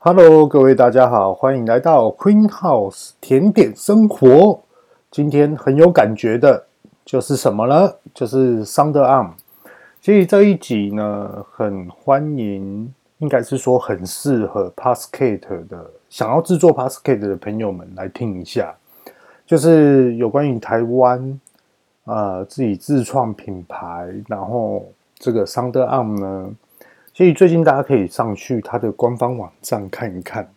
Hello，各位大家好，欢迎来到 Queen House 甜点生活。今天很有感觉的，就是什么呢？就是 Sunder Arm。所以这一集呢，很欢迎，应该是说很适合 p a s c a t e 的，想要制作 p a s c a t e 的朋友们来听一下。就是有关于台湾呃自己自创品牌，然后这个 Sunder Arm 呢。所以最近大家可以上去他的官方网站看一看，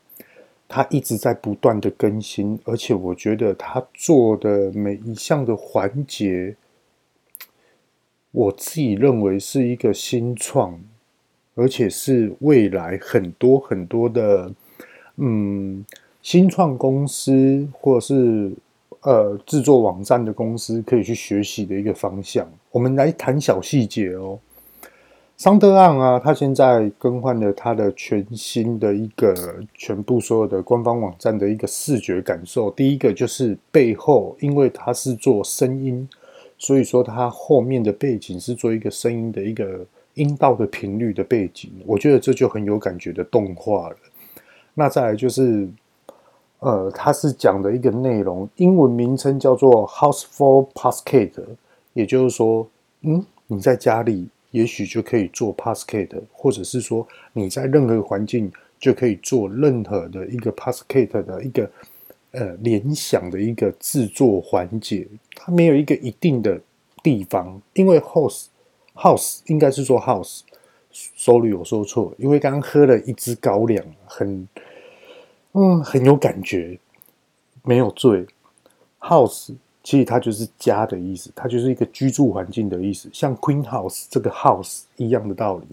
他一直在不断的更新，而且我觉得他做的每一项的环节，我自己认为是一个新创，而且是未来很多很多的嗯新创公司或者是呃制作网站的公司可以去学习的一个方向。我们来谈小细节哦。桑德昂啊，他现在更换了他的全新的一个全部所有的官方网站的一个视觉感受。第一个就是背后，因为他是做声音，所以说他后面的背景是做一个声音的一个音道的频率的背景。我觉得这就很有感觉的动画了。那再来就是，呃，他是讲的一个内容，英文名称叫做 House for Podcast，也就是说，嗯，你在家里。也许就可以做 Podcast，或者是说你在任何环境就可以做任何的一个 Podcast 的一个呃联想的一个制作环节，它没有一个一定的地方，因为 House House 应该是说 House，sorry 我说错，因为刚刚喝了一支高粱，很嗯很有感觉，没有醉 House。其实它就是家的意思，它就是一个居住环境的意思，像 Queen House 这个 House 一样的道理。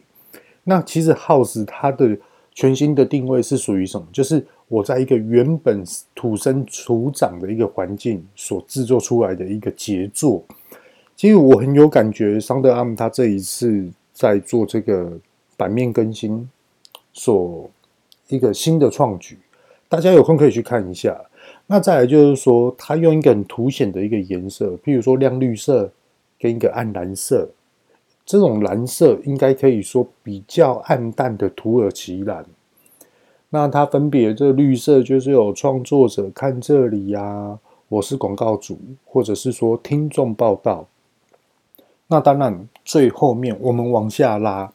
那其实 House 它的全新的定位是属于什么？就是我在一个原本土生土长的一个环境所制作出来的一个杰作。其实我很有感觉，SoundOn 它这一次在做这个版面更新，所一个新的创举，大家有空可以去看一下。那再来就是说，它用一个很凸显的一个颜色，譬如说亮绿色跟一个暗蓝色，这种蓝色应该可以说比较暗淡的土耳其蓝。那它分别这绿色就是有创作者看这里呀、我是广告主，或者是说听众报道。那当然最后面我们往下拉。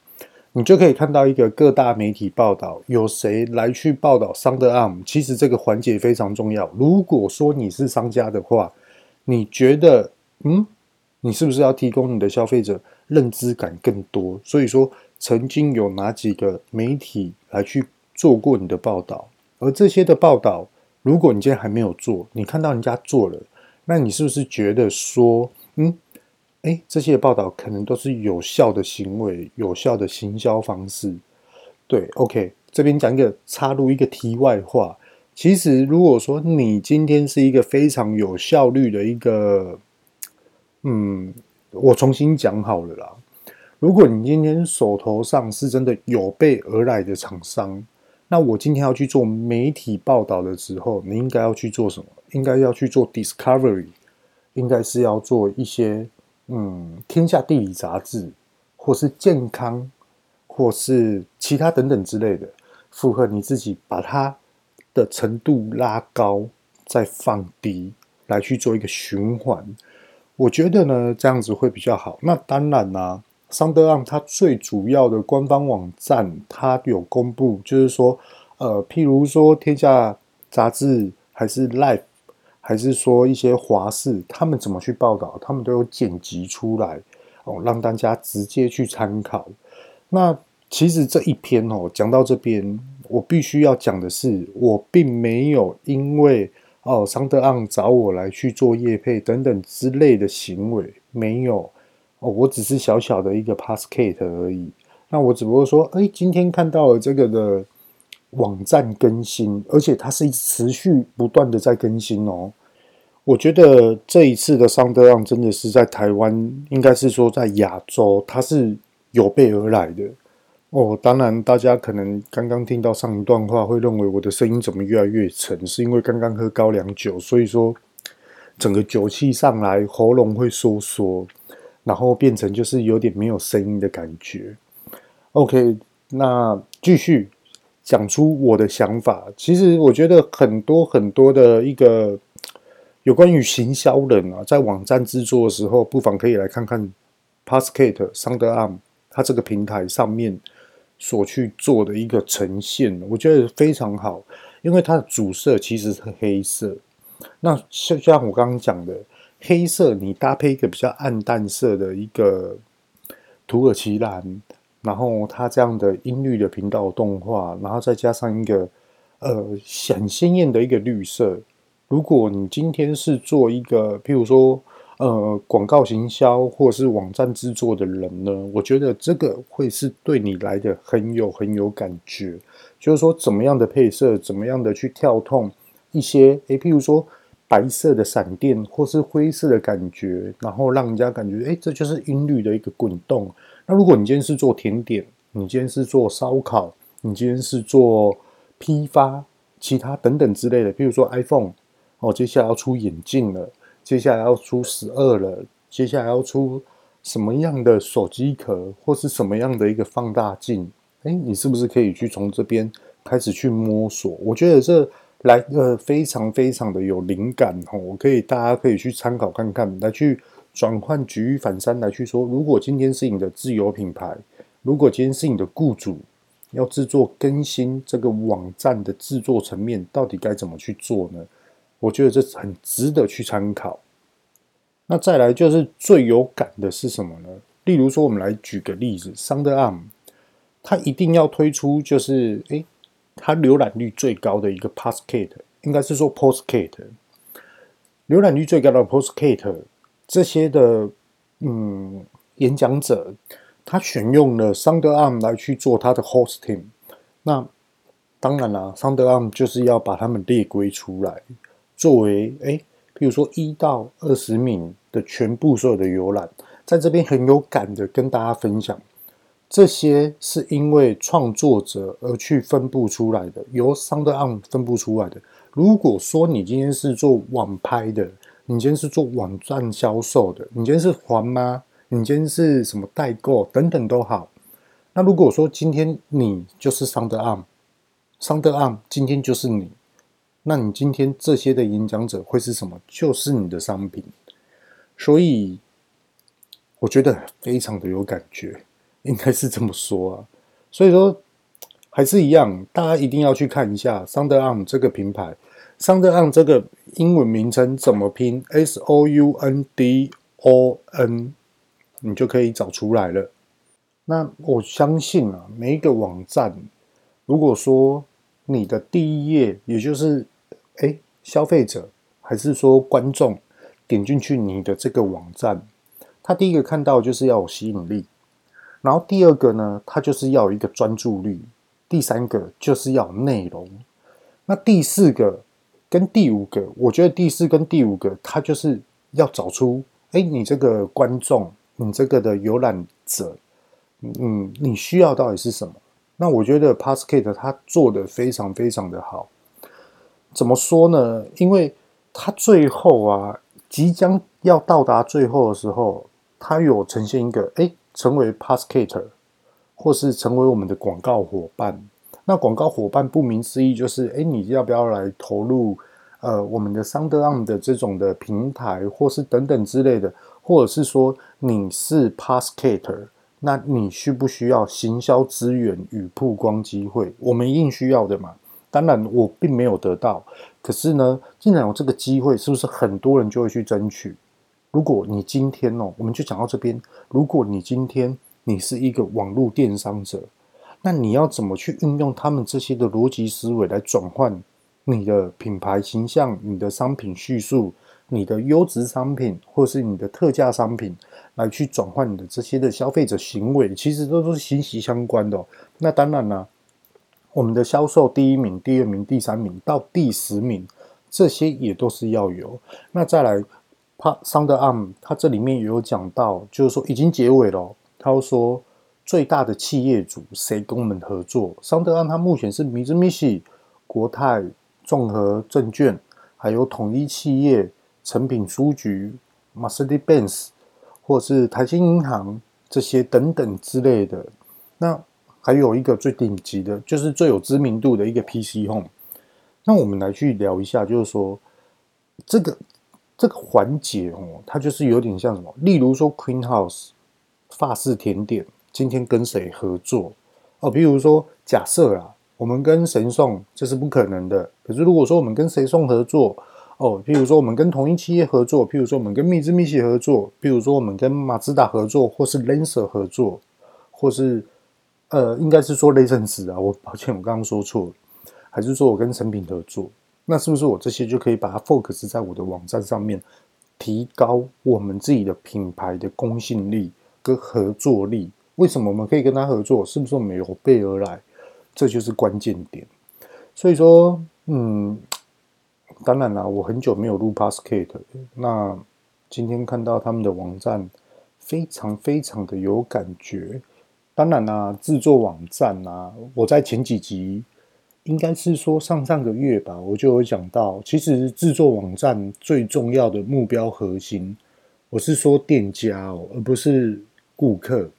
你就可以看到一个各大媒体报道，有谁来去报道 SoundOn。其实这个环节非常重要。如果说你是商家的话，你觉得，嗯，你是不是要提供你的消费者认知感更多？所以说，曾经有哪几个媒体来去做过你的报道？而这些的报道，如果你今天还没有做，你看到人家做了，那你是不是觉得说，嗯？哎，这些报道可能都是有效的行为，有效的行销方式。对，OK，这边讲一个插入一个题外话。其实，如果说你今天是一个非常有效率的一个，嗯，我重新讲好了啦。如果你今天手头上是真的有备而来的厂商，那我今天要去做媒体报道的时候，你应该要去做什么？应该要去做 Discovery，应该是要做一些。嗯，天下地理杂志，或是健康，或是其他等等之类的，符合你自己，把它的程度拉高，再放低，来去做一个循环。我觉得呢，这样子会比较好。那当然啦、啊，SoundOn 它最主要的官方网站，它有公布，就是说，呃，譬如说天下杂志还是 Life。还是说一些华视，他们怎么去报道，他们都有剪辑出来哦，让大家直接去参考。那其实这一篇哦，讲到这边，我必须要讲的是，我并没有因为哦桑德昂找我来去做业配等等之类的行为，没有哦，我只是小小的一个 Podcast 而已。那我只不过说，哎，今天看到了这个的。网站更新，而且它是持续不断的在更新哦。我觉得这一次的 SoundOn 真的是在台湾，应该是说在亚洲，它是有备而来的哦。当然，大家可能刚刚听到上一段话，会认为我的声音怎么越来越沉，是因为刚刚喝高粱酒，所以说整个酒气上来，喉咙会收缩，然后变成就是有点没有声音的感觉。OK，那继续。讲出我的想法。其实我觉得很多很多的一个有关于行销人啊，在网站制作的时候，不妨可以来看看 Postkate SoundOn 它这个平台上面所去做的一个呈现，我觉得非常好，因为它的主色其实是黑色。那像像我刚刚讲的。黑色，你搭配一个比较暗淡色的一个土耳其蓝，然后它这样的音律的频道动画，然后再加上一个呃很鲜艳的一个绿色。如果你今天是做一个，譬如说呃广告行销或是网站制作的人呢，我觉得这个会是对你来的很有很有感觉。就是说，怎么样的配色，怎么样的去跳动一些，诶，譬如说。白色的闪电，或是灰色的感觉，然后让人家感觉，哎，这就是音律的一个滚动。那如果你今天是做甜点，你今天是做烧烤，你今天是做批发，其他等等之类的，比如说 iPhone，哦，接下来要出眼镜了，接下来要出十二了，接下来要出什么样的手机壳，或是什么样的一个放大镜，哎，你是不是可以去从这边开始去摸索？我觉得这。来个非常非常的有灵感哦，我可以大家可以去参考看看，来去转换举一反三来去说，如果今天是你的自有品牌，如果今天是你的雇主要制作更新这个网站的制作层面，到底该怎么去做呢？我觉得这很值得去参考。那再来就是最有感的是什么呢？例如说，我们来举个例子，SoundOn，它一定要推出就是诶它浏览率最高的一个 Postkate，应该是说 Postkate，浏览率最高的 Postkate，这些的嗯演讲者，他选用了 SoundOn 来去做他的 hosting。那当然啦，SoundOn 就是要把他们列归出来，作为诶，比如说一到二十名的全部所有的游览，在这边很有感的跟大家分享。这些是因为创作者而去分布出来的，由 SoundOn 分布出来的。如果说你今天是做网拍的，你今天是做网站销售的，你今天是还吗，你今天是什么代购等等都好。那如果说今天你就是 SoundOn，SoundOn 今天就是你，那你今天这些的演讲者会是什么？就是你的商品。所以我觉得非常的有感觉。应该是这么说啊，所以说还是一样，大家一定要去看一下 SoundOn 这个品牌 Sound 这个英文名称怎么拼？S O U N D O N，你就可以找出来了。那我相信啊，每一个网站，如果说你的第一页，也就是哎消费者还是说观众点进去你的这个网站，他第一个看到就是要有吸引力。然后第二个呢，他就是要有一个专注力；第三个就是要内容。那第四个跟第五个，我觉得第四跟第五个，它就是要找出，哎，你这个观众，你这个的游览者，嗯，你需要到底是什么？那我觉得 p a s s k a t e 它做的非常非常的好。怎么说呢？因为它最后啊，即将要到达最后的时候，它有呈现一个，哎。成为 p a s s k a t e 或是成为我们的广告伙伴。那广告伙伴不名思义就是，哎，你要不要来投入呃我们的 SoundOn 的这种的平台，或是等等之类的，或者是说你是 Postkate，那你需不需要行销资源与曝光机会？我们一定需要的嘛。当然我并没有得到，可是呢，既然有这个机会，是不是很多人就会去争取？如果你今天哦，我们就讲到这边。如果你今天你是一个网络电商者，那你要怎么去运用他们这些的逻辑思维来转换你的品牌形象、你的商品叙述、你的优质商品，或是你的特价商品，来去转换你的这些的消费者行为，其实都是息息相关的。那当然啦，我们的销售第一名、第二名、第三名到第十名，这些也都是要有。那再来。他 SoundOn，他这里面也有讲到，就是说已经结尾了。他说最大的企业主谁跟我们合作桑德安他目前是 Mitsubishi、国泰、综合证券，还有统一企业、诚品书局、Mercedes-Benz，或是台新银行这些等等之类的。那还有一个最顶级的，就是最有知名度的一个 PC Home。那我们来去聊一下，就是说这个这个环节哦，它就是有点像什么？例如说 Queen House 法式甜点今天跟谁合作哦？比如说假设啊，我们跟神送，这是不可能的。可是如果说我们跟谁送合作哦，譬如说我们跟同一企业合作，譬如说我们跟密兹密西合作，譬如说我们跟马自达合作，或是 Lancer 合作，或是呃，应该是说雷神斯啊，我抱歉，我刚刚说错了。还是说我跟成品合作，那是不是我这些就可以把它 focus 在我的网站上面，提高我们自己的品牌的公信力跟合作力？为什么我们可以跟他合作？是不是我们有备而来？这就是关键点。所以说，嗯，当然啦，我很久没有录 Podcast，那今天看到他们的网站，非常非常的有感觉。当然啦，制作网站啊，我在前几集。应该是说上上个月吧，我就有讲到，其实制作网站最重要的目标核心，我是说店家哦，而不是顾客。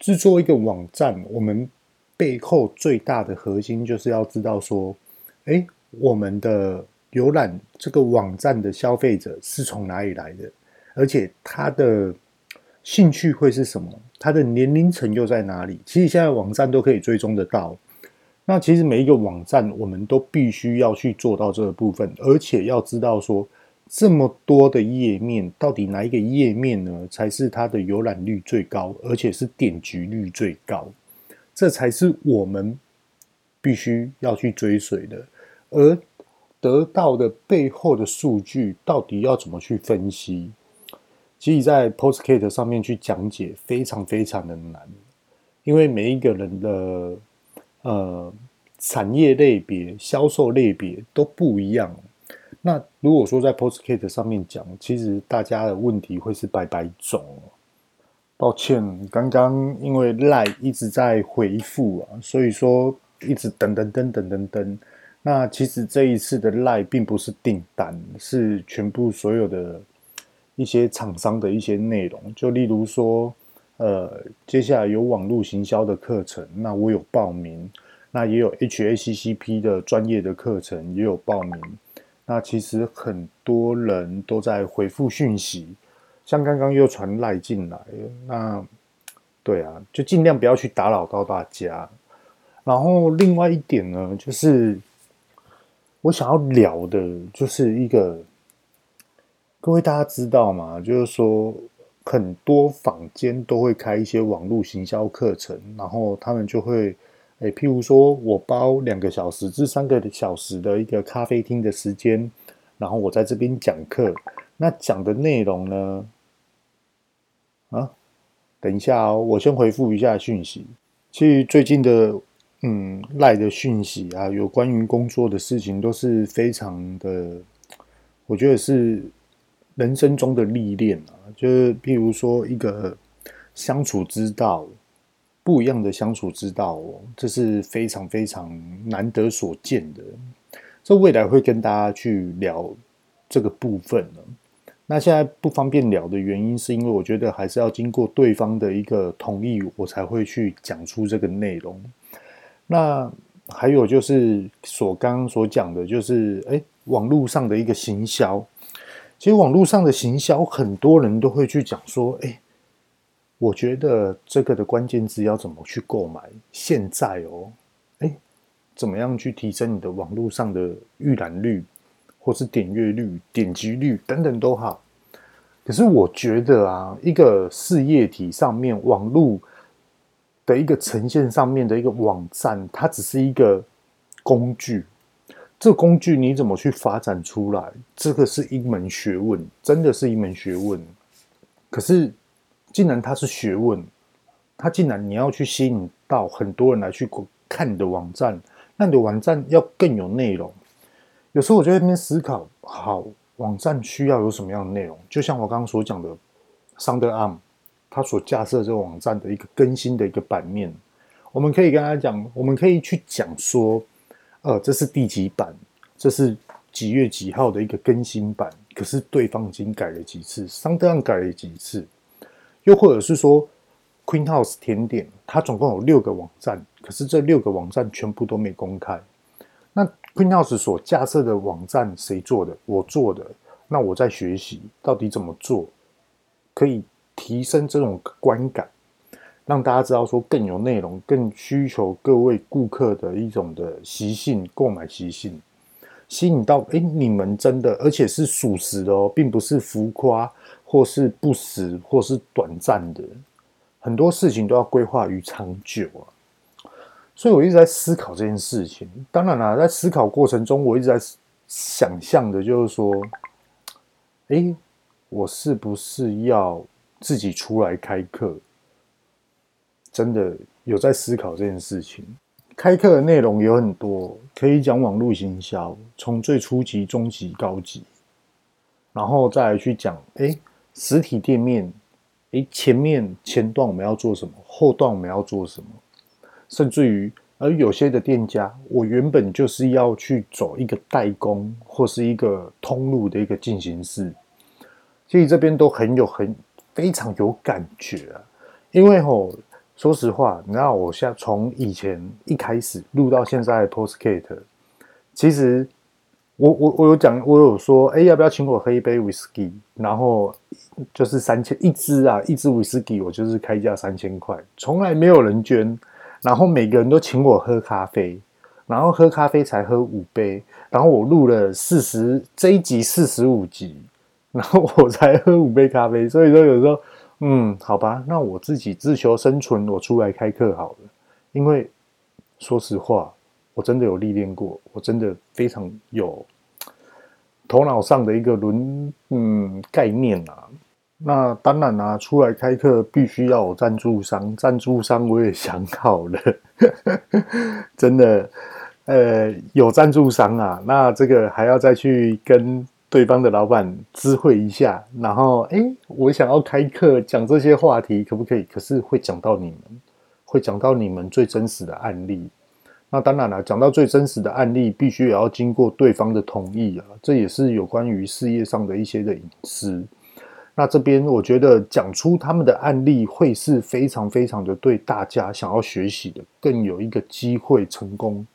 制作一个网站，我们背后最大的核心就是要知道说，诶，我们的浏览这个网站的消费者是从哪里来的，而且他的兴趣会是什么，他的年龄层又在哪里？其实现在网站都可以追踪得到。那其实每一个网站，我们都必须要去做到这个部分，而且要知道说，这么多的页面，到底哪一个页面呢，才是它的浏览率最高，而且是点击率最高，这才是我们必须要去追随的。而得到的背后的数据，到底要怎么去分析？其实，在 Postcard 上面去讲解，非常非常的难，因为每一个人的。呃，产业类别、销售类别都不一样。那如果说在 Postcard 上面讲，其实大家的问题会是百百种。抱歉，刚刚因为 Line 一直在回复啊，所以说一直等等等等等等。那其实这一次的 Line 并不是订单，是全部所有的一些厂商的一些内容，就例如说。呃，接下来有网络行销的课程，那我有报名，那也有 HACCP 的专业的课程也有报名。那其实很多人都在回复讯息，像刚刚又传赖进来，那对啊，就尽量不要去打扰到大家。然后另外一点呢，就是我想要聊的，就是一个各位大家知道吗？就是说。很多坊间都会开一些网络行销课程，然后他们就会，诶，譬如说我包两个小时至三个小时的一个咖啡厅的时间，然后我在这边讲课。那讲的内容呢？啊，等一下哦，我先回复一下讯息。其实最近的，嗯，赖的讯息啊，有关于工作的事情都是非常的，我觉得是。人生中的历练啊，就是譬如说一个相处之道，不一样的相处之道哦，这是非常非常难得所见的。这未来会跟大家去聊这个部分呢。那现在不方便聊的原因，是因为我觉得还是要经过对方的一个同意，我才会去讲出这个内容。那还有就是所刚刚所讲的，就是诶，网络上的一个行销。其实网络上的行销，很多人都会去讲说：“哎，我觉得这个的关键字要怎么去购买？现在哦，哎，怎么样去提升你的网络上的预览率，或是点阅率、点击率等等都好。可是我觉得啊，一个事业体上面网络的一个呈现上面的一个网站，它只是一个工具。”这工具你怎么去发展出来？这个是一门学问，真的是一门学问。可是，既然它是学问，它既然你要去吸引到很多人来去看你的网站，那你的网站要更有内容。有时候我就在那边思考，好，网站需要有什么样的内容？就像我刚刚所讲的，SoundOn，它所架设这个网站的一个更新的一个版面，我们可以跟他讲，我们可以去讲说。呃，这是第几版？这是几月几号的一个更新版？可是对方已经改了几次，SoundOn 改了几次？又或者是说 Queen House 甜点，它总共有六个网站，可是这六个网站全部都没公开。那 Queen House 所架设的网站谁做的？我做的。那我在学习到底怎么做，可以提升这种观感，让大家知道说更有内容，更需求各位顾客的一种的习性，购买习性，吸引到诶，你们真的，而且是属实的哦，并不是浮夸，或是不实，或是短暂的。很多事情都要规划于长久啊，所以我一直在思考这件事情。当然啦，在思考过程中，我一直在想象的，就是说，哎，我是不是要自己出来开课？真的有在思考这件事情。开课的内容有很多，可以讲网络行销，从最初级、中级、高级，然后再来去讲，哎，实体店面。诶，前面前段我们要做什么？后段我们要做什么？甚至于，而有些的店家，我原本就是要去走一个代工或是一个通路的一个进行式，其实这边都很有很非常有感觉啊。因为吼，说实话，你知道，我现在从以前一开始录到现在的 Podcast，其实。我我我有讲，我有说，哎，要不要请我喝一杯威士忌？然后就是三千一支啊，一支威士忌，我就是开价三千块，从来没有人捐。然后每个人都请我喝咖啡，然后喝咖啡才喝五杯。然后我录了四十这一集四十五集，然后我才喝五杯咖啡。所以说有时候，嗯，好吧，那我自己自求生存，我出来开课好了。因为说实话。我真的有历练过，我真的非常有头脑上的一个轮嗯概念啊。那当然啦、啊，出来开课必须要有赞助商，赞助商我也想好了，真的呃有赞助商啊。那这个还要再去跟对方的老板知会一下，然后诶，我想要开课讲这些话题，可不可以？可是会讲到你们，会讲到你们最真实的案例。那当然了，讲到最真实的案例，必须也要经过对方的同意啊，这也是有关于事业上的一些的隐私。那这边我觉得讲出他们的案例，会是非常非常的对大家想要学习的，更有一个机会成功，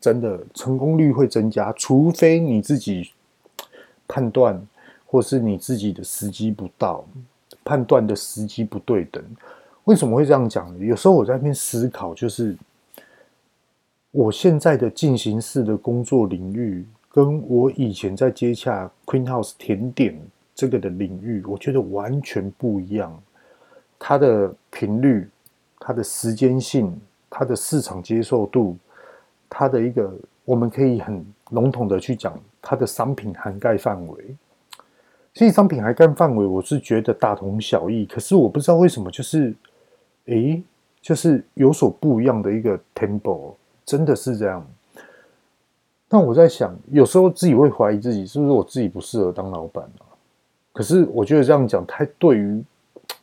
真的成功率会增加。除非你自己判断，或是你自己的时机不到，判断的时机不对等。为什么会这样讲呢？有时候我在那边思考，就是。我现在的进行式的工作领域，跟我以前在接洽 Queen House 甜点这个的领域，我觉得完全不一样。它的频率、它的时间性、它的市场接受度、它的一个，我们可以很笼统的去讲它的商品涵盖范围。其实商品涵盖范围，我是觉得大同小异。可是我不知道为什么，就是，诶，就是有所不一样的一个 temple。真的是这样，那我在想，有时候自己会怀疑自己是不是我自己不适合当老板啊？可是我觉得这样讲太对于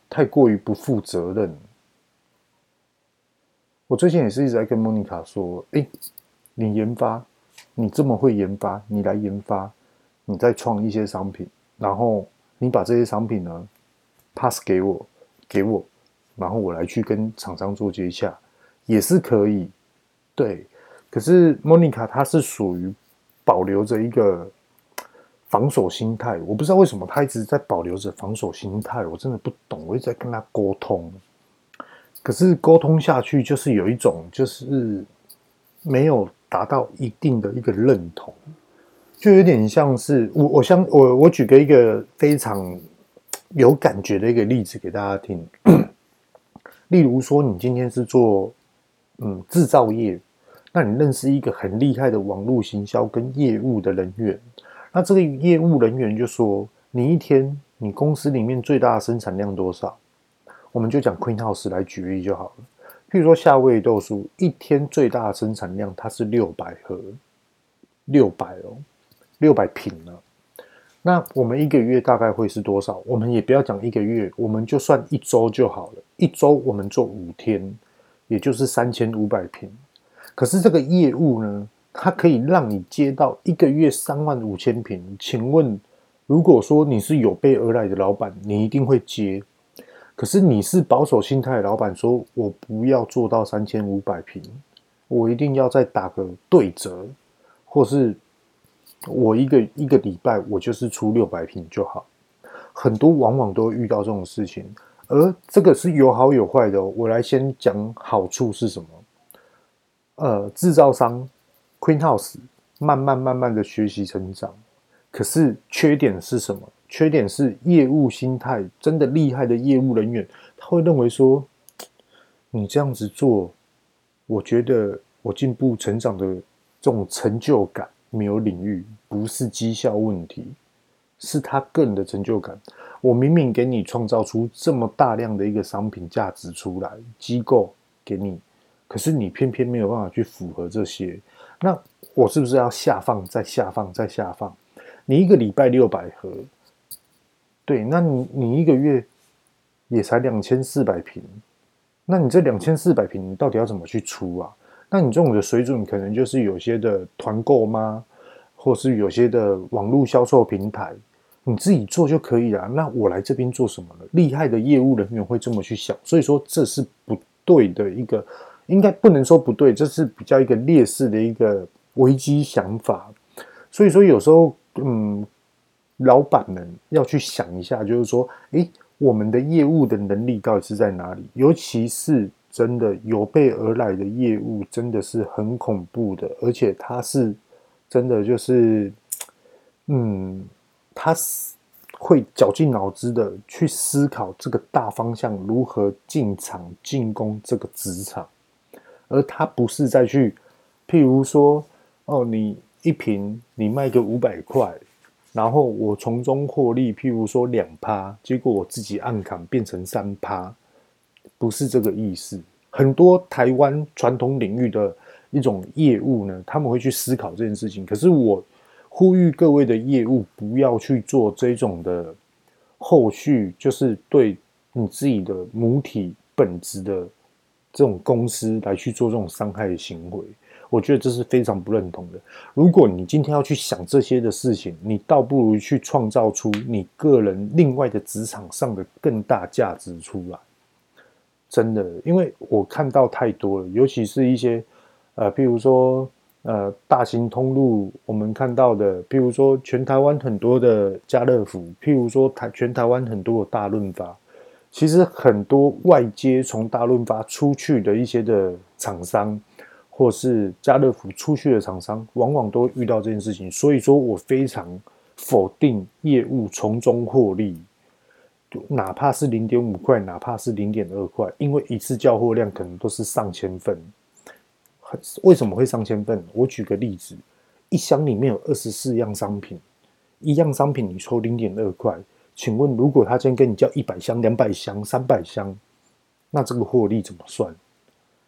太过于不负责任。我最近也是一直在跟莫妮卡说：“哎，你研发，你这么会研发，你来研发，你再创一些商品，然后你把这些商品呢 pass 给我，给我，然后我来去跟厂商做接洽，也是可以。”对，可是莫妮卡她是属于保留着一个防守心态，我不知道为什么她一直在保留着防守心态，我真的不懂。我一直在跟她沟通，可是沟通下去就是有一种就是没有达到一定的一个认同，就有点像是我我想我我举个一个非常有感觉的一个例子给大家听，例如说你今天是做。嗯，制造业，那你认识一个很厉害的网络行销跟业务的人员，那这个业务人员就说，你一天你公司里面最大的生产量多少？我们就讲 Queen House 来举例就好了。譬如说夏威夷豆酥一天最大的生产量它是六百盒，六百哦，六百瓶了。那我们一个月大概会是多少？我们也不要讲一个月，我们就算一周就好了。一周我们做五天。也就是三千五百瓶，可是这个业务呢，它可以让你接到一个月三万五千瓶。请问，如果说你是有备而来的老板，你一定会接。可是你是保守心态老板，说我不要做到三千五百平，我一定要再打个对折，或是我一个一个礼拜我就是出六百平就好。很多往往都遇到这种事情，而这个是有好有坏的。我来先讲好处是什么？呃，制造商 Queen House 慢慢慢慢的学习成长，可是缺点是什么？缺点是业务心态真的厉害的业务人员，他会认为说，你这样子做，我觉得我进步成长的这种成就感没有领域，不是绩效问题，是他个人的成就感。我明明给你创造出这么大量的一个商品价值出来，机构给你，可是你偏偏没有办法去符合这些，那我是不是要下放再下放再下放？你一个礼拜六百盒。对，那你你一个月也才两千四百瓶，那你这两千四百瓶你到底要怎么去出啊？那你这种的水准可能就是有些的团购吗？或是有些的网络销售平台，你自己做就可以了。那我来这边做什么呢？厉害的业务人员会这么去想，所以说这是不对的一个，应该不能说不对，这是比较一个劣势的一个危机想法。所以说有时候，嗯。老板们要去想一下，就是说，诶，我们的业务的能力到底是在哪里？尤其是真的有备而来的业务，真的是很恐怖的，而且他是真的就是，嗯，他是会绞尽脑汁的去思考这个大方向如何进场进攻这个职场，而他不是再去，譬如说，哦，你一瓶你卖个五百块。然后我从中获利，譬如说两趴，结果我自己暗扛变成三趴，不是这个意思。很多台湾传统领域的一种业务呢，他们会去思考这件事情。可是我呼吁各位的业务不要去做这种的后续，就是对你自己的母体本质的这种公司来去做这种伤害的行为。我觉得这是非常不认同的。如果你今天要去想这些的事情，你倒不如去创造出你个人另外的职场上的更大价值出来。真的，因为我看到太多了，尤其是一些呃，譬如说呃，大型通路，我们看到的，譬如说全台湾很多的家乐福，譬如说台全台湾很多的大润发，其实很多外接从大润发出去的一些的厂商。或是家乐福出去的厂商，往往都遇到这件事情，所以说我非常否定业务从中获利，哪怕是零点五块，哪怕是零点二块，因为一次交货量可能都是上千份。为什么会上千份？我举个例子，一箱里面有二十四样商品，一样商品你抽零点二块，请问如果他今天跟你叫一百箱、两百箱、三百箱，那这个获利怎么算？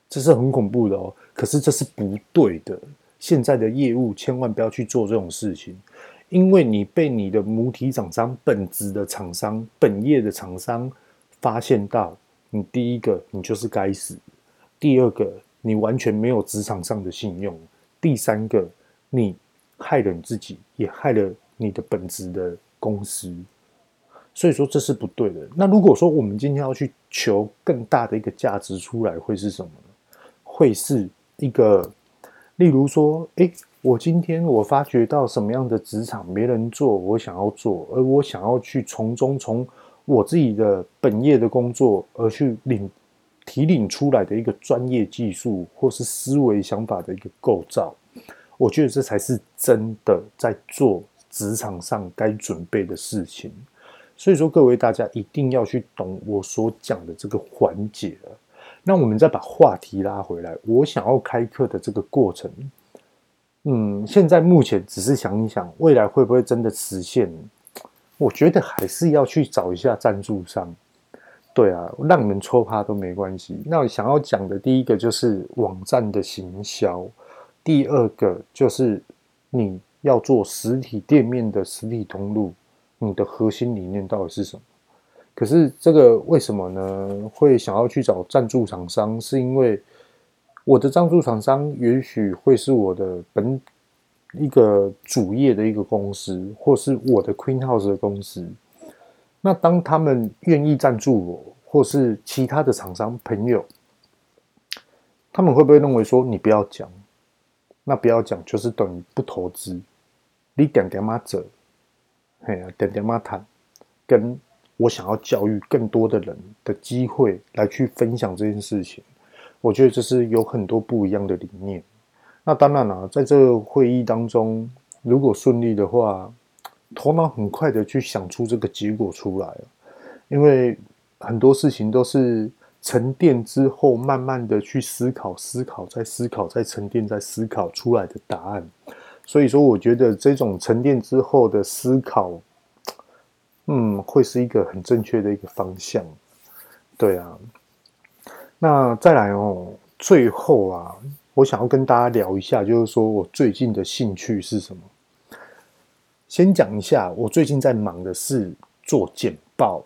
这是很恐怖的哦，可是这是不对的。现在的业务千万不要去做这种事情，因为你被你的母体厂商、本职的厂商、本业的厂商发现到，你第一个你就是该死，第二个你完全没有职场上的信用，第三个你害了你自己，也害了你的本职的公司。所以说这是不对的。那如果说我们今天要去求更大的一个价值出来，会是什么呢？会是一个，例如说，诶，我今天我发觉到什么样的职场没人做，我想要做，而我想要去从中从我自己的本业的工作而去领提领出来的一个专业技术或是思维想法的一个构造，我觉得这才是真的在做职场上该准备的事情。所以说，各位大家一定要去懂我所讲的这个环节。那我们再把话题拉回来，我想要开课的这个过程，嗯，现在目前只是想一想，未来会不会真的实现？我觉得还是要去找一下赞助商。对啊，让你们抽趴都没关系。那我想要讲的第一个就是网站的行销，第二个就是你要做实体店面的实体通路，你的核心理念到底是什么？可是这个为什么呢？会想要去找赞助厂商，是因为我的赞助厂商也许会是我的本一个主业的一个公司，或是我的 Queen House 的公司。那当他们愿意赞助我，或是其他的厂商朋友，他们会不会认为说你不要讲？那不要讲就是等于不投资，你点点嘛走，嘿呀，点点嘛谈，跟我想要教育更多的人的机会来去分享这件事情，我觉得这是有很多不一样的理念。那当然了、在这个会议当中，如果顺利的话，头脑很快的去想出这个结果出来，因为很多事情都是沉淀之后，慢慢的去思考、思考、再思考、再沉淀、再思考出来的答案。所以说，我觉得这种沉淀之后的思考，嗯，会是一个很正确的一个方向。对啊，那再来哦，最后啊。我想要跟大家聊一下，就是说我最近的兴趣是什么？先讲一下，我最近在忙的是做简报，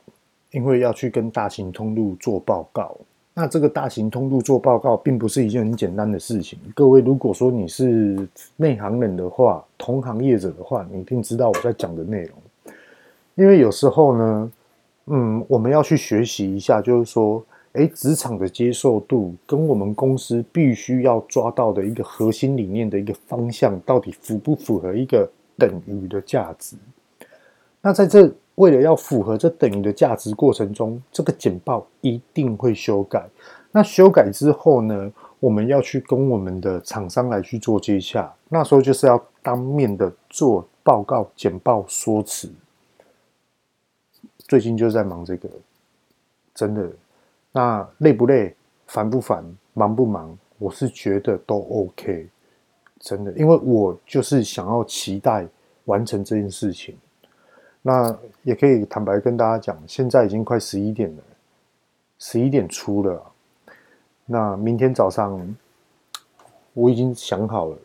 因为要去跟大型通路做报告。那这个大型通路做报告，并不是一件很简单的事情。各位，如果说你是内行人的话，同行业者的话，你一定知道我在讲的内容。因为有时候呢，嗯，我们要去学习一下，就是说。诶，职场的接受度跟我们公司必须要抓到的一个核心理念的一个方向，到底符不符合一个等于的价值？那在这为了要符合这等于的价值过程中，这个简报一定会修改。那修改之后呢，我们要去跟我们的厂商来去做接洽，那时候就是要当面的做报告、简报、说辞。最近就在忙这个，真的。那累不累，烦不烦，忙不忙？我是觉得都 OK，真的，因为我就是想要期待完成这件事情。那也可以坦白跟大家讲，现在已经快十一点了，十一点出了。那明天早上我已经想好了，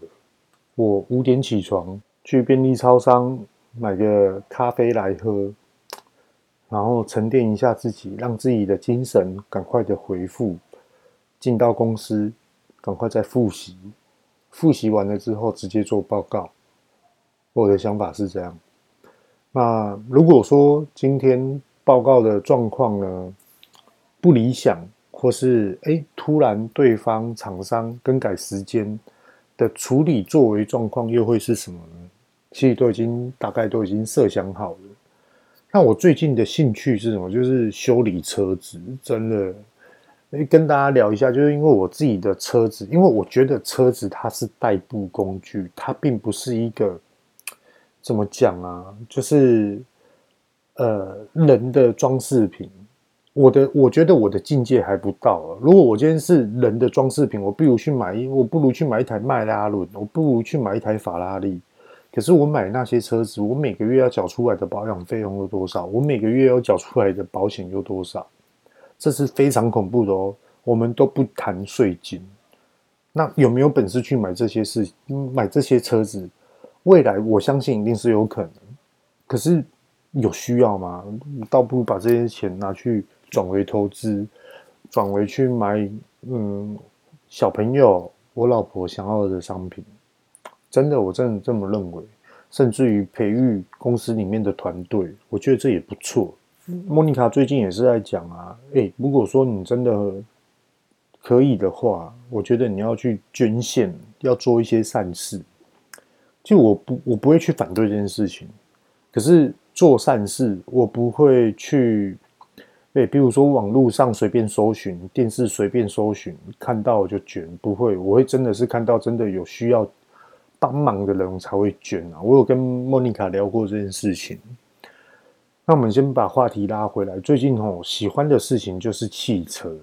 我五点起床去便利超商买个咖啡来喝。然后沉淀一下自己，让自己的精神赶快的回复，进到公司，赶快再复习，复习完了之后直接做报告。我的想法是这样。那如果说今天报告的状况呢，不理想，或是哎突然对方厂商更改时间的处理作为状况又会是什么呢？其实都已经大概都已经设想好了。那我最近的兴趣是什么？就是修理车子，真的，跟大家聊一下，就是因为我自己的车子，因为我觉得车子它是代步工具，它并不是一个怎么讲啊，就是呃人的装饰品。我的我觉得我的境界还不到啊。如果我今天是人的装饰品，我不如去买一，我不如去买一台迈拉伦，我不如去买一台法拉利。可是我买那些车子，我每个月要缴出来的保养费用有多少？我每个月要缴出来的保险有多少？这是非常恐怖的哦。我们都不谈税金，那有没有本事去买这些事？买这些车子，未来我相信一定是有可能。可是有需要吗？倒不如把这些钱拿去转为投资，转为去买嗯小朋友、我老婆想要的商品。真的，我真的这么认为，甚至于培育公司里面的团队，我觉得这也不错。莫妮卡最近也是在讲啊，诶，如果说你真的可以的话，我觉得你要去捐献，要做一些善事。就我不，我不会去反对这件事情，可是做善事，我不会去，诶，比如说网络上随便搜寻，电视随便搜寻，看到就捐，不会，我会真的是看到真的有需要。帮忙的人才会捐啊！我有跟莫妮卡聊过这件事情。那我们先把话题拉回来。最近哦，喜欢的事情就是汽车。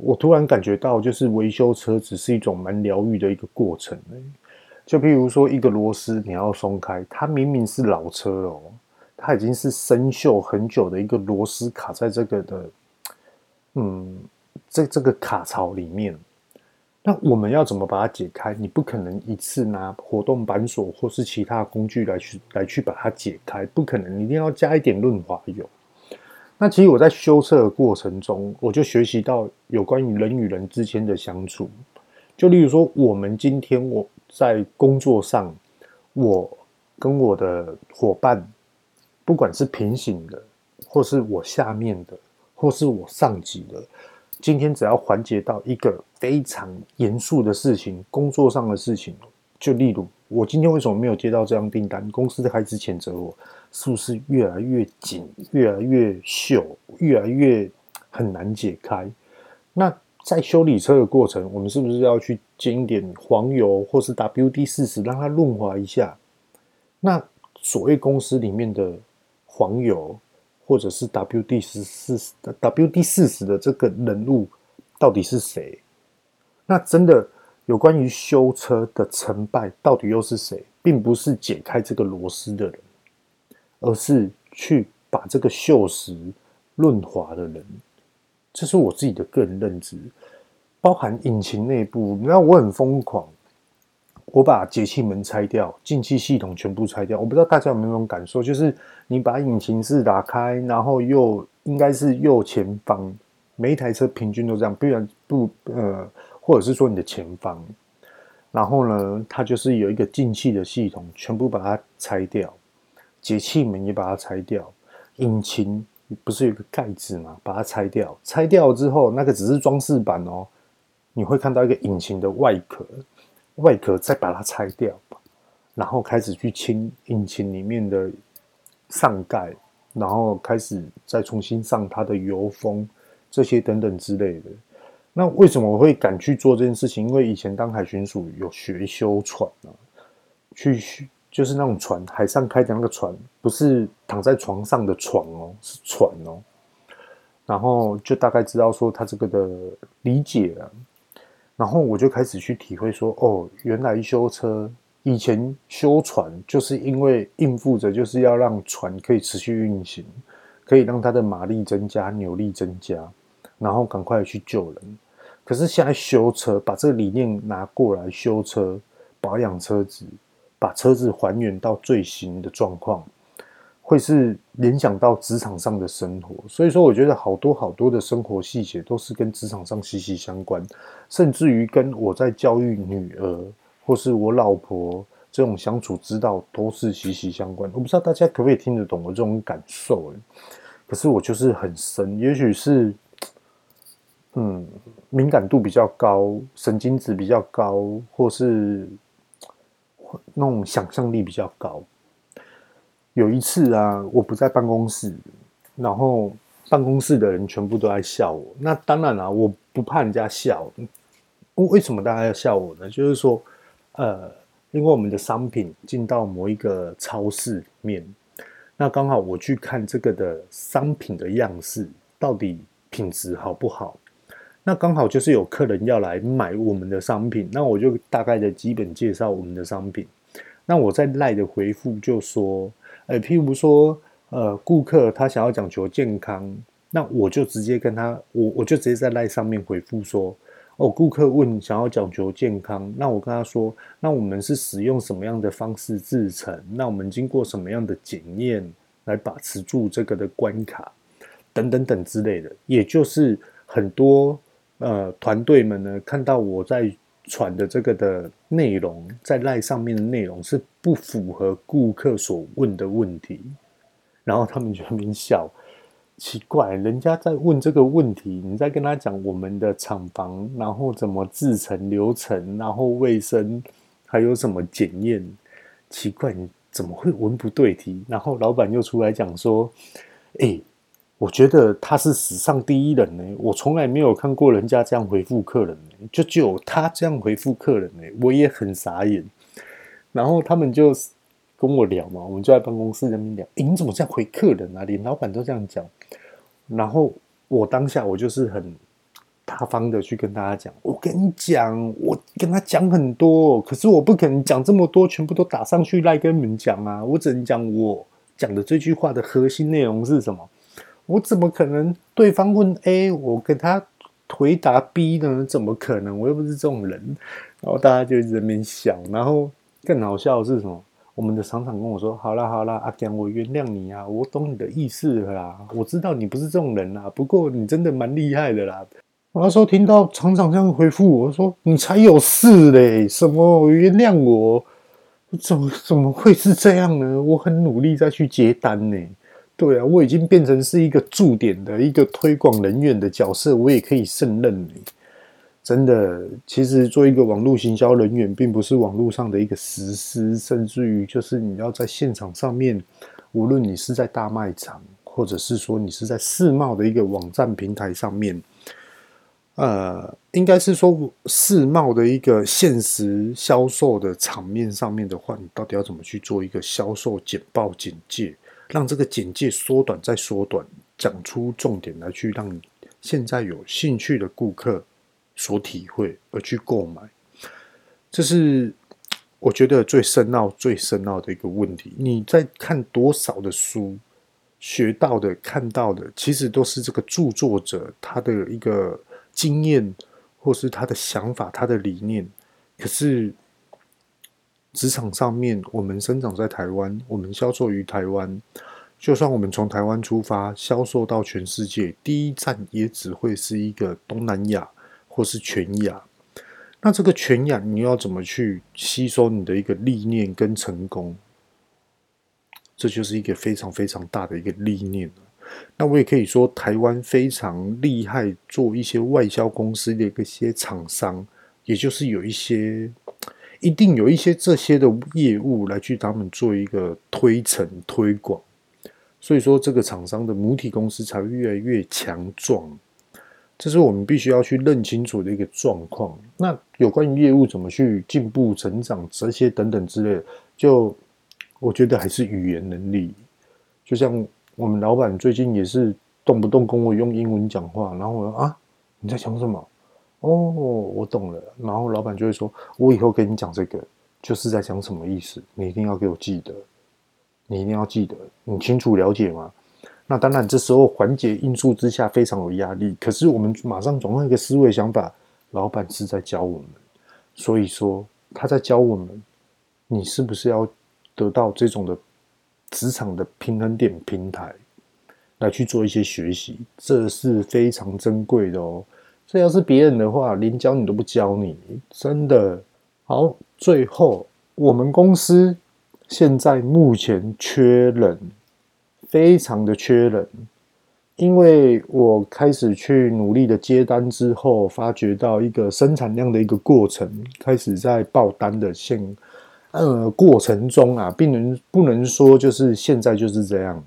我突然感觉到，就是维修车子是一种蛮疗愈的一个过程。就譬如说，一个螺丝你要松开，它明明是老车哦，它已经是生锈很久的一个螺丝卡在这个的，嗯，这这个卡槽里面。那我们要怎么把它解开？你不可能一次拿活动板锁或是其他工具来去来去把它解开，不可能，你一定要加一点润滑油。那其实我在修车的过程中，我就学习到有关于人与人之间的相处。就例如说，我们今天我在工作上，我跟我的伙伴，不管是平行的，或是我下面的，或是我上级的，今天只要缓解到一个非常严肃的事情，工作上的事情，就例如我今天为什么没有接到这样订单，公司开始谴责我，是不是越来越紧，越来越锈，越来越很难解开？那在修理车的过程，我们是不是要去煎一点黄油，或是 WD 四十，让它润滑一下？那所谓公司里面的黄油，或者是 WD 十的 WD 四十的这个人物到底是谁？那真的有关于修车的成败，到底又是谁？并不是解开这个螺丝的人，而是去把这个锈蚀润滑的人。这是我自己的个人认知，包含引擎内部。你知道我很疯狂，我把节气门拆掉，进气系统全部拆掉。我不知道大家有没有那种感受，就是你把引擎室打开，然后右应该是右前方，每一台车平均都这样，不然不呃，或者是说你的前方，然后呢，它就是有一个进气的系统，全部把它拆掉，节气门也把它拆掉，引擎。不是有个盖子吗？把它拆掉，拆掉之后，那个只是装饰板哦。你会看到一个引擎的外壳，外壳再把它拆掉，然后开始去清引擎里面的上盖，然后开始再重新上它的油封，这些等等之类的。那为什么我会敢去做这件事情？因为以前当海巡署有学修船啊，去。就是那种船，海上开的那个船，不是躺在床上的床哦，是船哦。然后就大概知道说他这个的理解了，然后我就开始去体会说，哦，原来修车以前修船就是因为应付着就是要让船可以持续运行，可以让它的马力增加、扭力增加，然后赶快去救人。可是现在修车，把这个理念拿过来修车、保养车子。把车子还原到最新的状况，会是联想到职场上的生活。所以说，我觉得好多好多的生活细节都是跟职场上息息相关，甚至于跟我在教育女儿或是我老婆这种相处之道都是息息相关。我不知道大家可不可以听得懂我这种感受？可是我就是很深，也许是嗯敏感度比较高，神经质比较高，或是。那种想象力比较高。有一次啊，我不在办公室，然后办公室的人全部都在笑我。那当然了啊，我不怕人家笑。为什么大家要笑我呢？就是说，呃，因为我们的商品进到某一个超市里面，那刚好我去看这个的商品的样式，到底品质好不好？那刚好就是有客人要来买我们的商品，那我就大概的基本介绍我们的商品。那我在赖的回复就说，呃，譬如说，呃，顾客他想要讲求健康，那我就直接跟他，我我就直接在赖上面回复说，哦，顾客问想要讲求健康，那我跟他说，那我们是使用什么样的方式制成？那我们经过什么样的检验来把持住这个的关卡，等等等之类的，也就是很多。呃，团队们呢，看到我在传的这个的内容，在赖上面的内容是不符合顾客所问的问题，然后他们就很笑，奇怪，人家在问这个问题，你在跟他讲我们的厂房，然后怎么制成流程，然后卫生，还有什么检验，奇怪，你怎么会文不对题？然后老板又出来讲说，哎。我觉得他是史上第一人呢，我从来没有看过人家这样回复客人呢，就只有他这样回复客人呢，我也很傻眼。然后他们就跟我聊嘛，我们就在办公室那边聊，诶，你怎么这样回客人啊？连老板都这样讲。然后我当下我就是很大方的去跟大家讲，我跟你讲，我跟他讲很多，可是我不可能讲这么多，全部都打上去来跟你们讲啊，我只能讲我讲的这句话的核心内容是什么。我怎么可能？对方问 A，我跟他回答 B 的呢？怎么可能？我又不是这种人。然后大家就在那边笑。然后更好笑的是什么？我们的厂长跟我说：“好啦好啦，阿强，我原谅你啊，我懂你的意思了啦。我知道你不是这种人啦，不过你真的蛮厉害的啦。”我那时候听到厂长这样回复我说：“你才有事嘞，什么原谅我？怎么怎么会是这样呢？我很努力再去接单呢。”对啊，我已经变成是一个驻点的一个推广人员的角色，我也可以胜任你。真的，其实做一个网络行销人员，并不是网络上的一个实施，甚至于就是你要在现场上面，无论你是在大卖场，或者是说你是在世贸的一个网站平台上面，呃，应该是说世贸的一个现实销售的场面上面的话，你到底要怎么去做一个销售简报简介？让这个简介缩短再缩短，讲出重点来，去让现在有兴趣的顾客所体会而去购买，这是我觉得最深奥、最深奥的一个问题。你在看多少的书，学到的、看到的，其实都是这个著作者他的一个经验，或是他的想法、他的理念。可是。职场上面，我们生长在台湾，我们销售于台湾。就算我们从台湾出发，销售到全世界，第一站也只会是一个东南亚或是全亚。那这个全亚，你要怎么去吸收你的一个历练跟成功？这就是一个非常非常大的一个历练。那我也可以说，台湾非常厉害，做一些外销公司的一些厂商，也就是有一些。一定有一些这些的业务来去他们做一个推陈推广，所以说这个厂商的母体公司才会越来越强壮，这是我们必须要去认清楚的一个状况。那有关于业务怎么去进步成长这些等等之类，就我觉得还是语言能力。就像我们老板最近也是动不动跟我用英文讲话，然后我说啊，你在讲什么？哦，我懂了。然后老板就会说：“我以后跟你讲这个，就是在讲什么意思，你一定要给我记得，你一定要记得，你清楚了解吗？”那当然，这时候环节因素之下非常有压力。可是我们马上转换一个思维想法，老板是在教我们，所以说他在教我们，你是不是要得到这种的职场的平衡点平台来去做一些学习，这是非常珍贵的哦。这要是别人的话，连教你都不教你，真的。好，最后我们公司现在目前缺人，非常的缺人。因为我开始去努力的接单之后，发觉到一个生产量的一个过程，开始在爆单的现呃过程中啊，并能不能说就是现在就是这样。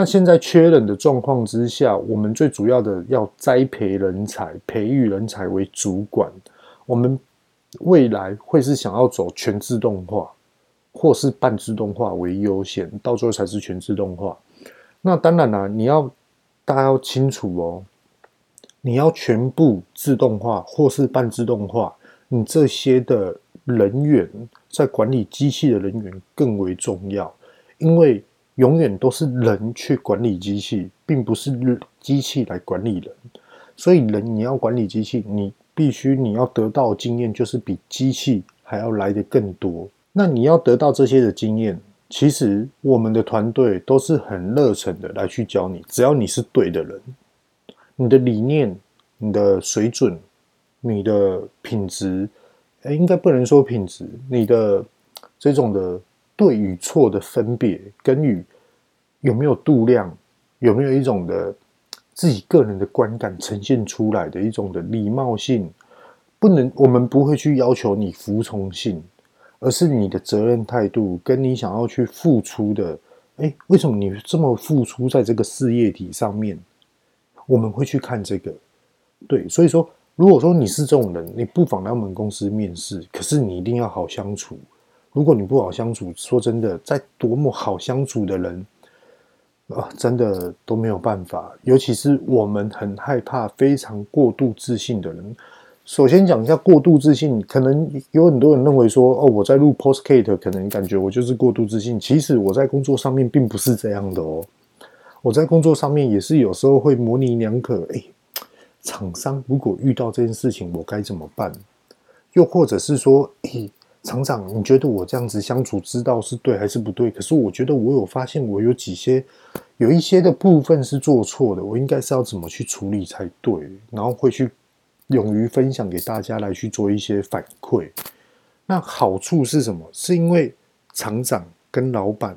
那现在缺人的状况之下，我们最主要的要栽培人才、培育人才为主管。我们未来会是想要走全自动化，或是半自动化为优先，到最后才是全自动化。那当然啦，你要大家要清楚哦，你要全部自动化或是半自动化，你这些的人员在管理机器的人员更为重要，因为。永远都是人去管理机器，并不是机器来管理人。所以，人你要管理机器，你必须你要得到经验，就是比机器还要来得更多。那你要得到这些的经验，其实我们的团队都是很热忱的来去教你。只要你是对的人，你的理念、你的水准、你的品质，哎，应该不能说品质，你的这种的。对与错的分别，跟与有没有度量，有没有一种的自己个人的观感呈现出来的一种的礼貌性，不能，我们不会去要求你服从性，而是你的责任态度跟你想要去付出的。哎，为什么你这么付出在这个事业体上面？我们会去看这个。对，所以说，如果说你是这种人，你不妨来我们公司面试，可是你一定要好相处。如果你不好相处，说真的，再多么好相处的人啊，真的都没有办法。尤其是我们很害怕非常过度自信的人。首先讲一下过度自信，可能有很多人认为说，哦，我在录 p o s t c a t e 可能感觉我就是过度自信。其实我在工作上面并不是这样的哦。我在工作上面也是有时候会模棱两可。哎，厂商如果遇到这件事情，我该怎么办？又或者是说，哎。厂长，你觉得我这样子相处之道是对还是不对？可是我觉得我有发现，我有几些有一些的部分是做错的，我应该是要怎么去处理才对？然后会去勇于分享给大家来去做一些反馈。那好处是什么？是因为厂长跟老板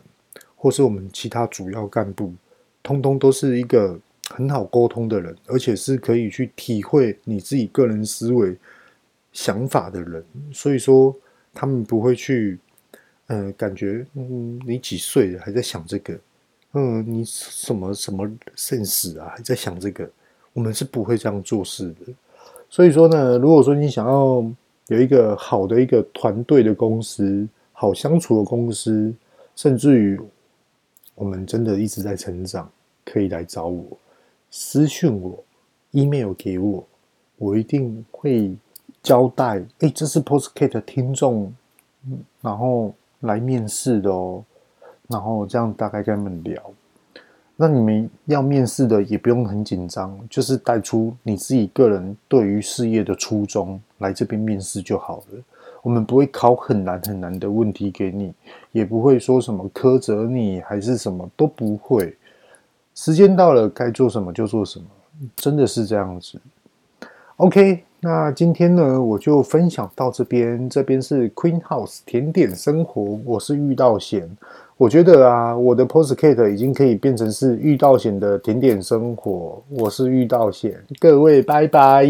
或是我们其他主要干部，通通都是一个很好沟通的人，而且是可以去体会你自己个人思维想法的人。所以说，他们不会去，呃，感觉，嗯，你几岁了还在想这个？嗯，你什么什么圣死啊，还在想这个？我们是不会这样做事的。所以说呢，如果说你想要有一个好的一个团队的公司，好相处的公司，甚至于我们真的一直在成长，可以来找我，私讯我，email 给我，我一定会交代。哎，这是 Postcast 听众，然后来面试的哦，然后这样大概跟他们聊。那你们要面试的也不用很紧张，就是带出你自己个人对于事业的初衷来这边面试就好了。我们不会考很难很难的问题给你，也不会说什么苛责你，还是什么都不会。时间到了，该做什么就做什么，真的是这样子。OK，那今天呢，我就分享到这边。这边是 Queen House 甜点生活，我是遇到贤。我觉得啊，我的 post cake 已经可以变成是遇到贤的甜点生活。我是遇到贤，各位拜拜。